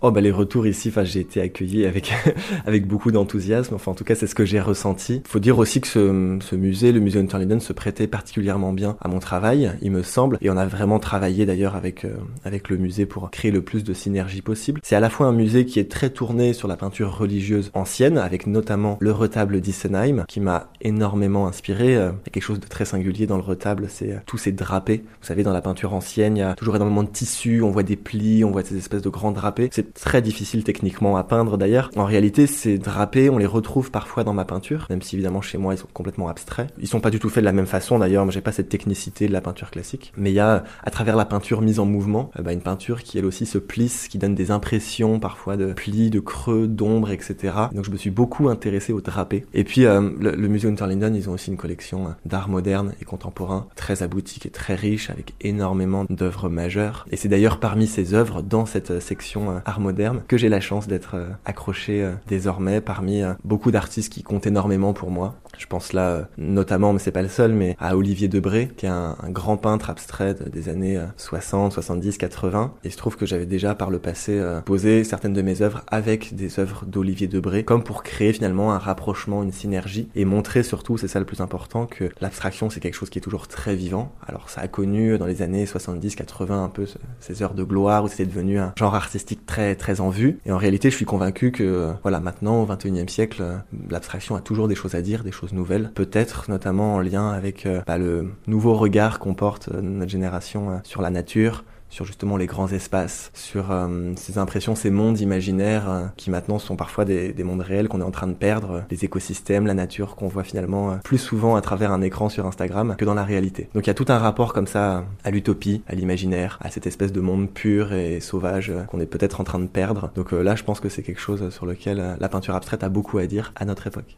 Oh bah les retours ici, enfin j'ai été accueilli avec avec beaucoup d'enthousiasme. Enfin en tout cas c'est ce que j'ai ressenti. Faut dire aussi que ce, ce musée, le musée Unterlinden, se prêtait particulièrement bien à mon travail, il me semble, et on a vraiment travaillé d'ailleurs avec euh, avec le musée pour créer le plus de synergie possible. C'est à la fois un musée qui est très tourné sur la peinture religieuse ancienne, avec notamment le retable d'Issenheim, qui m'a énormément inspiré. Euh, il y a quelque chose de très singulier dans le retable, c'est euh, tous ces drapés. Vous savez dans la peinture ancienne, il y a toujours énormément de tissus, on voit des plis, on voit ces espèces de grands drapés. Très difficile techniquement à peindre d'ailleurs. En réalité, ces drapés, on les retrouve parfois dans ma peinture, même si évidemment chez moi ils sont complètement abstraits. Ils sont pas du tout faits de la même façon d'ailleurs, moi j'ai pas cette technicité de la peinture classique. Mais il y a, à travers la peinture mise en mouvement, euh, bah, une peinture qui elle aussi se plisse, qui donne des impressions parfois de plis, de creux, d'ombre, etc. Donc je me suis beaucoup intéressé aux drapés. Et puis euh, le, musée Unterlinden, ils ont aussi une collection euh, d'art moderne et contemporain très aboutie et très riche avec énormément d'œuvres majeures. Et c'est d'ailleurs parmi ces œuvres dans cette section art moderne que j'ai la chance d'être euh, accroché euh, désormais parmi euh, beaucoup d'artistes qui comptent énormément pour moi. Je pense là notamment, mais c'est pas le seul, mais à Olivier Debré, qui est un, grand peintre abstrait des années 60, 70, 80. Et il se trouve que j'avais déjà par le passé posé certaines de mes œuvres avec des œuvres d'Olivier Debré, comme pour créer finalement un rapprochement, une synergie, et montrer surtout, c'est ça le plus important, que l'abstraction c'est quelque chose qui est toujours très vivant. Alors ça a connu dans les années 70, 80 un peu ces heures de gloire où c'était devenu un genre artistique très très en vue. Et en réalité, je suis convaincu que, voilà, maintenant, au 21e siècle, l'abstraction a toujours des choses à dire, des choses nouvelles. Peut-être notamment en lien avec euh, bah, le nouveau regard qu'on porte euh, notre génération euh, sur la nature, sur justement les grands espaces, sur euh, ces impressions, ces mondes imaginaires euh, qui maintenant sont parfois des, des mondes réels qu'on est en train de perdre, les écosystèmes, la nature qu'on voit finalement euh, plus souvent à travers un écran sur Instagram que dans la réalité. Donc il y a tout un rapport comme ça à l'utopie, à l'imaginaire, à cette espèce de monde pur et sauvage qu'on est peut-être en train de perdre. Donc là, je pense que c'est quelque chose sur lequel la peinture abstraite a beaucoup à dire à notre époque.